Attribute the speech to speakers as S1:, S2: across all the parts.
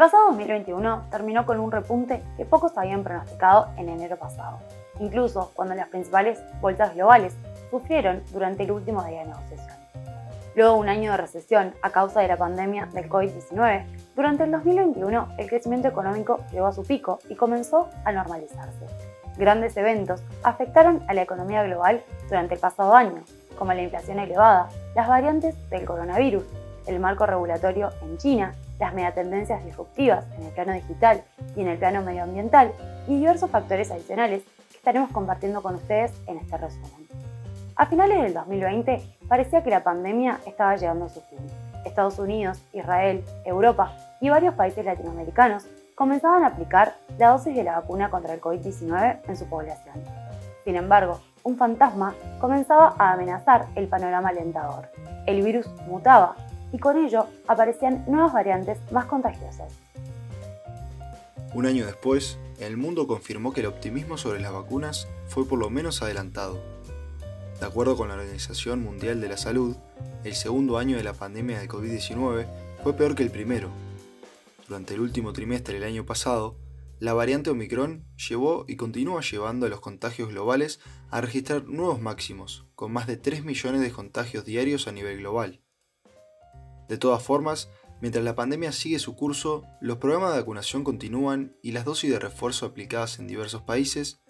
S1: pasado 2021 terminó con un repunte que pocos habían pronosticado en enero pasado, incluso cuando las principales bolsas globales sufrieron durante el último día de negociación. Luego de un año de recesión a causa de la pandemia del COVID-19, durante el 2021 el crecimiento económico llegó a su pico y comenzó a normalizarse. Grandes eventos afectaron a la economía global durante el pasado año, como la inflación elevada, las variantes del coronavirus, el marco regulatorio en China, las megatendencias disruptivas en el plano digital y en el plano medioambiental y diversos factores adicionales que estaremos compartiendo con ustedes en este resumen. A finales del 2020 parecía que la pandemia estaba llegando a su fin. Estados Unidos, Israel, Europa y varios países latinoamericanos comenzaban a aplicar la dosis de la vacuna contra el COVID-19 en su población. Sin embargo, un fantasma comenzaba a amenazar el panorama alentador. El virus mutaba y con ello aparecían nuevas variantes más contagiosas.
S2: Un año después, el mundo confirmó que el optimismo sobre las vacunas fue por lo menos adelantado. De acuerdo con la Organización Mundial de la Salud, el segundo año de la pandemia de COVID-19 fue peor que el primero. Durante el último trimestre del año pasado, la variante Omicron llevó y continúa llevando a los contagios globales a registrar nuevos máximos, con más de 3 millones de contagios diarios a nivel global. De todas formas, mientras la pandemia sigue su curso, los programas de vacunación continúan y las dosis de refuerzo aplicadas en diversos países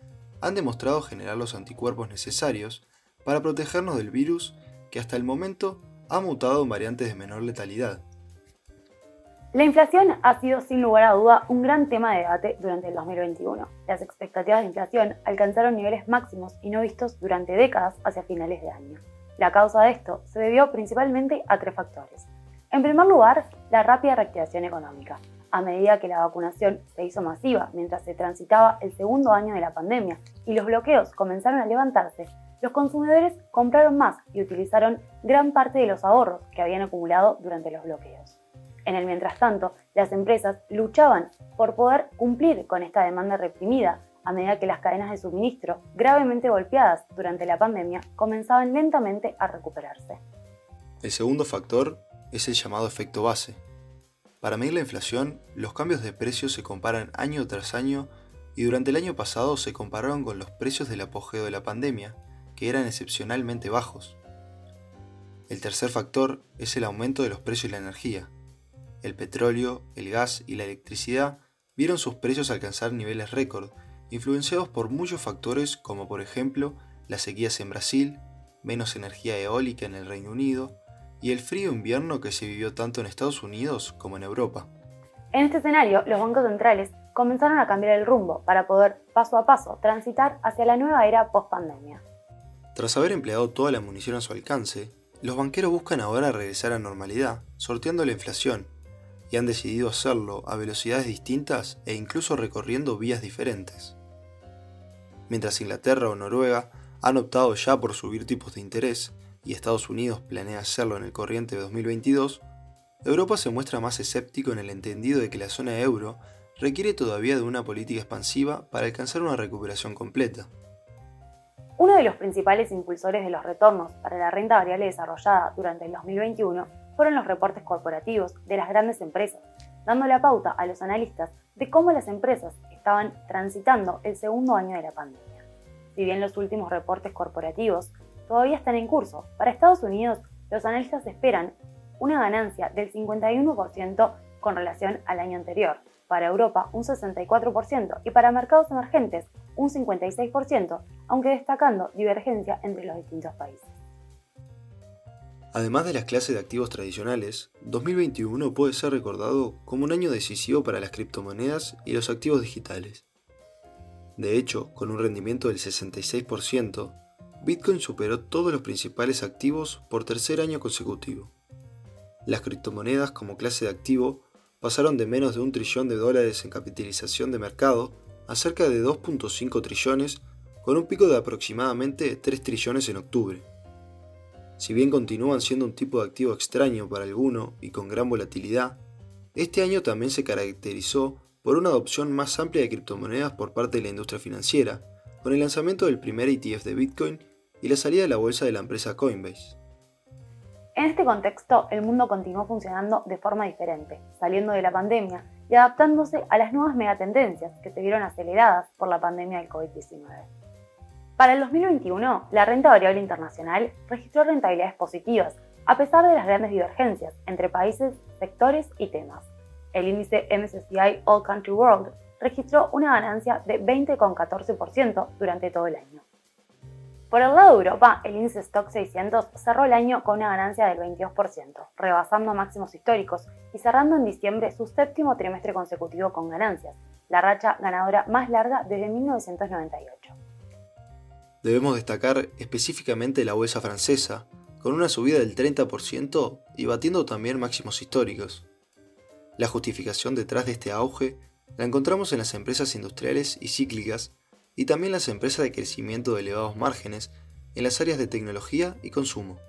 S2: han demostrado generar los anticuerpos necesarios para protegernos del virus que hasta el momento ha mutado en variantes de menor letalidad.
S1: La inflación ha sido sin lugar a duda un gran tema de debate durante el 2021. Las expectativas de inflación alcanzaron niveles máximos y no vistos durante décadas hacia finales de año. La causa de esto se debió principalmente a tres factores. En primer lugar, la rápida reactivación económica. A medida que la vacunación se hizo masiva mientras se transitaba el segundo año de la pandemia y los bloqueos comenzaron a levantarse, los consumidores compraron más y utilizaron gran parte de los ahorros que habían acumulado durante los bloqueos. En el mientras tanto, las empresas luchaban por poder cumplir con esta demanda reprimida a medida que las cadenas de suministro, gravemente golpeadas durante la pandemia, comenzaban lentamente a recuperarse.
S2: El segundo factor es el llamado efecto base. Para medir la inflación, los cambios de precios se comparan año tras año y durante el año pasado se compararon con los precios del apogeo de la pandemia, que eran excepcionalmente bajos. El tercer factor es el aumento de los precios de la energía. El petróleo, el gas y la electricidad vieron sus precios alcanzar niveles récord, influenciados por muchos factores como por ejemplo las sequías en Brasil, menos energía eólica en el Reino Unido y el frío invierno que se vivió tanto en Estados Unidos como en Europa.
S1: En este escenario, los bancos centrales comenzaron a cambiar el rumbo para poder paso a paso transitar hacia la nueva era post-pandemia.
S2: Tras haber empleado toda la munición a su alcance, los banqueros buscan ahora regresar a normalidad, sorteando la inflación, y han decidido hacerlo a velocidades distintas e incluso recorriendo vías diferentes. Mientras Inglaterra o Noruega han optado ya por subir tipos de interés y Estados Unidos planea hacerlo en el corriente de 2022, Europa se muestra más escéptico en el entendido de que la zona euro requiere todavía de una política expansiva para alcanzar una recuperación completa.
S1: Uno de los principales impulsores de los retornos para la renta variable desarrollada durante el 2021 fueron los reportes corporativos de las grandes empresas, dando la pauta a los analistas de cómo las empresas estaban transitando el segundo año de la pandemia. Si bien los últimos reportes corporativos todavía están en curso, para Estados Unidos los analistas esperan una ganancia del 51% con relación al año anterior, para Europa un 64% y para mercados emergentes un 56%, aunque destacando divergencia entre los distintos países.
S2: Además de las clases de activos tradicionales, 2021 puede ser recordado como un año decisivo para las criptomonedas y los activos digitales. De hecho, con un rendimiento del 66%, Bitcoin superó todos los principales activos por tercer año consecutivo. Las criptomonedas como clase de activo pasaron de menos de un trillón de dólares en capitalización de mercado a cerca de 2.5 trillones, con un pico de aproximadamente 3 trillones en octubre. Si bien continúan siendo un tipo de activo extraño para alguno y con gran volatilidad, este año también se caracterizó por una adopción más amplia de criptomonedas por parte de la industria financiera, con el lanzamiento del primer ETF de Bitcoin y la salida de la bolsa de la empresa Coinbase.
S1: En este contexto, el mundo continuó funcionando de forma diferente, saliendo de la pandemia y adaptándose a las nuevas megatendencias que se vieron aceleradas por la pandemia del COVID-19. Para el 2021, la renta variable internacional registró rentabilidades positivas, a pesar de las grandes divergencias entre países, sectores y temas. El índice MSCI All Country World registró una ganancia de 20,14% durante todo el año. Por el lado de Europa, el índice Stock 600 cerró el año con una ganancia del 22%, rebasando máximos históricos y cerrando en diciembre su séptimo trimestre consecutivo con ganancias, la racha ganadora más larga desde 1998.
S2: Debemos destacar específicamente la bolsa francesa, con una subida del 30% y batiendo también máximos históricos. La justificación detrás de este auge la encontramos en las empresas industriales y cíclicas y también las empresas de crecimiento de elevados márgenes en las áreas de tecnología y consumo.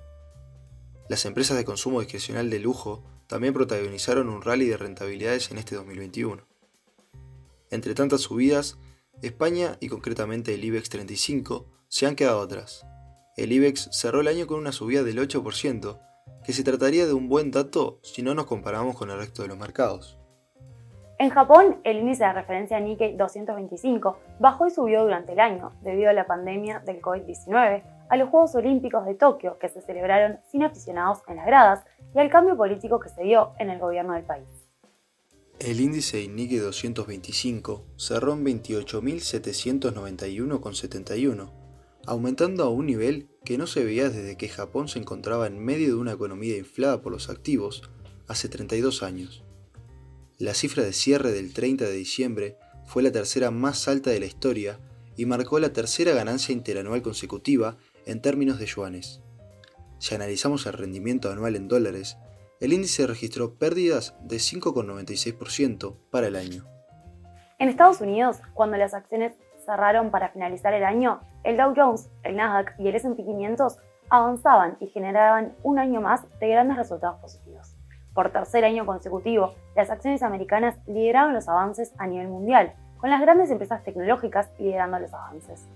S2: Las empresas de consumo discrecional de lujo también protagonizaron un rally de rentabilidades en este 2021. Entre tantas subidas, España y concretamente el IBEX 35 se han quedado atrás. El IBEX cerró el año con una subida del 8%, que se trataría de un buen dato si no nos comparamos con el resto de los mercados.
S1: En Japón, el índice de referencia Nikkei 225 bajó y subió durante el año debido a la pandemia del COVID-19, a los Juegos Olímpicos de Tokio que se celebraron sin aficionados en las gradas y al cambio político que se dio en el gobierno del país.
S2: El índice Nikkei 225 cerró en 28.791,71, aumentando a un nivel que no se veía desde que Japón se encontraba en medio de una economía inflada por los activos hace 32 años. La cifra de cierre del 30 de diciembre fue la tercera más alta de la historia y marcó la tercera ganancia interanual consecutiva en términos de yuanes. Si analizamos el rendimiento anual en dólares, el índice registró pérdidas de 5,96% para el año.
S1: En Estados Unidos, cuando las acciones cerraron para finalizar el año, el Dow Jones, el Nasdaq y el S&P 500 avanzaban y generaban un año más de grandes resultados positivos. Por tercer año consecutivo, las acciones americanas lideraron los avances a nivel mundial, con las grandes empresas tecnológicas liderando los avances.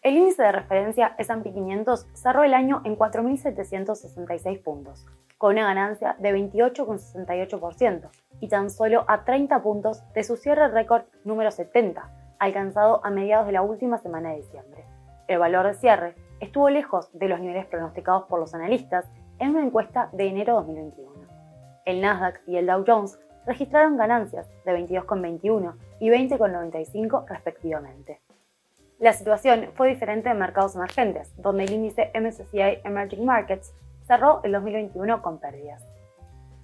S1: El índice de referencia S&P 500 cerró el año en 4.766 puntos, con una ganancia de 28,68% y tan solo a 30 puntos de su cierre récord número 70, alcanzado a mediados de la última semana de diciembre. El valor de cierre estuvo lejos de los niveles pronosticados por los analistas en una encuesta de enero de 2021 el Nasdaq y el Dow Jones registraron ganancias de 22,21 y 20,95 respectivamente. La situación fue diferente en mercados emergentes, donde el índice MSCI Emerging Markets cerró el 2021 con pérdidas.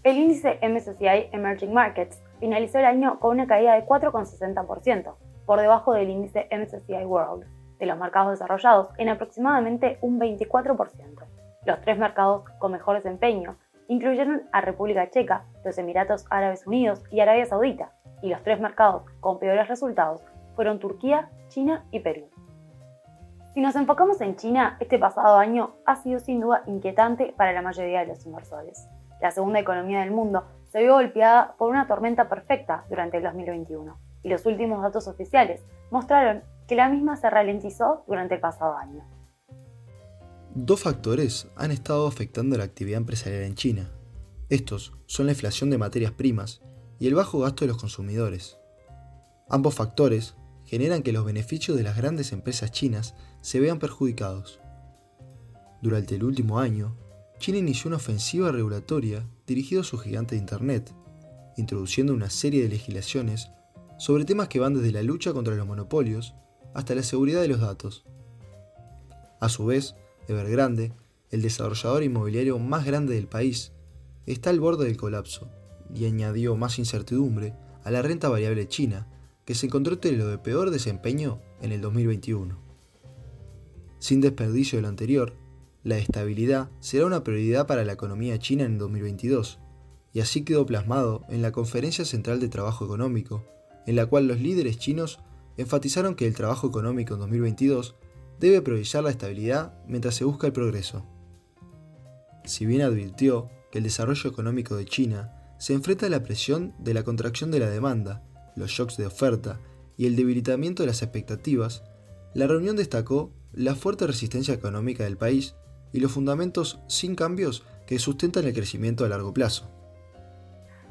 S1: El índice MSCI Emerging Markets finalizó el año con una caída de 4,60%, por debajo del índice MSCI World, de los mercados desarrollados en aproximadamente un 24%. Los tres mercados con mejor desempeño incluyeron a República Checa, los Emiratos Árabes Unidos y Arabia Saudita, y los tres mercados con peores resultados fueron Turquía, China y Perú. Si nos enfocamos en China, este pasado año ha sido sin duda inquietante para la mayoría de los inversores. La segunda economía del mundo se vio golpeada por una tormenta perfecta durante el 2021 y los últimos datos oficiales mostraron que la misma se ralentizó durante el pasado año.
S2: Dos factores han estado afectando la actividad empresarial en China. Estos son la inflación de materias primas y el bajo gasto de los consumidores. Ambos factores generan que los beneficios de las grandes empresas chinas se vean perjudicados. Durante el último año, China inició una ofensiva regulatoria dirigida a su gigante de Internet, introduciendo una serie de legislaciones sobre temas que van desde la lucha contra los monopolios hasta la seguridad de los datos. A su vez, Evergrande, el desarrollador inmobiliario más grande del país, está al borde del colapso y añadió más incertidumbre a la renta variable china, que se encontró entre lo de peor desempeño en el 2021. Sin desperdicio de lo anterior, la estabilidad será una prioridad para la economía china en el 2022, y así quedó plasmado en la Conferencia Central de Trabajo Económico, en la cual los líderes chinos enfatizaron que el trabajo económico en 2022 debe priorizar la estabilidad mientras se busca el progreso. Si bien advirtió que el desarrollo económico de China se enfrenta a la presión de la contracción de la demanda, los shocks de oferta y el debilitamiento de las expectativas, la reunión destacó la fuerte resistencia económica del país y los fundamentos sin cambios que sustentan el crecimiento a largo plazo.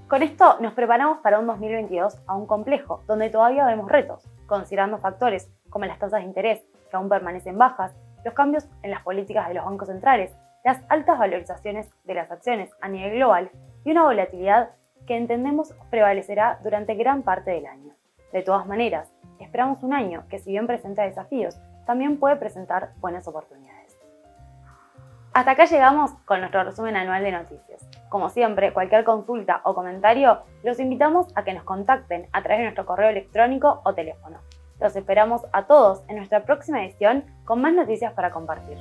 S1: Con esto nos preparamos para un 2022 aún complejo, donde todavía vemos retos, considerando factores como las tasas de interés, que aún permanecen bajas, los cambios en las políticas de los bancos centrales, las altas valorizaciones de las acciones a nivel global y una volatilidad que entendemos prevalecerá durante gran parte del año. De todas maneras, esperamos un año que si bien presenta desafíos, también puede presentar buenas oportunidades. Hasta acá llegamos con nuestro resumen anual de noticias. Como siempre, cualquier consulta o comentario, los invitamos a que nos contacten a través de nuestro correo electrónico o teléfono. Los esperamos a todos en nuestra próxima edición con más noticias para compartir.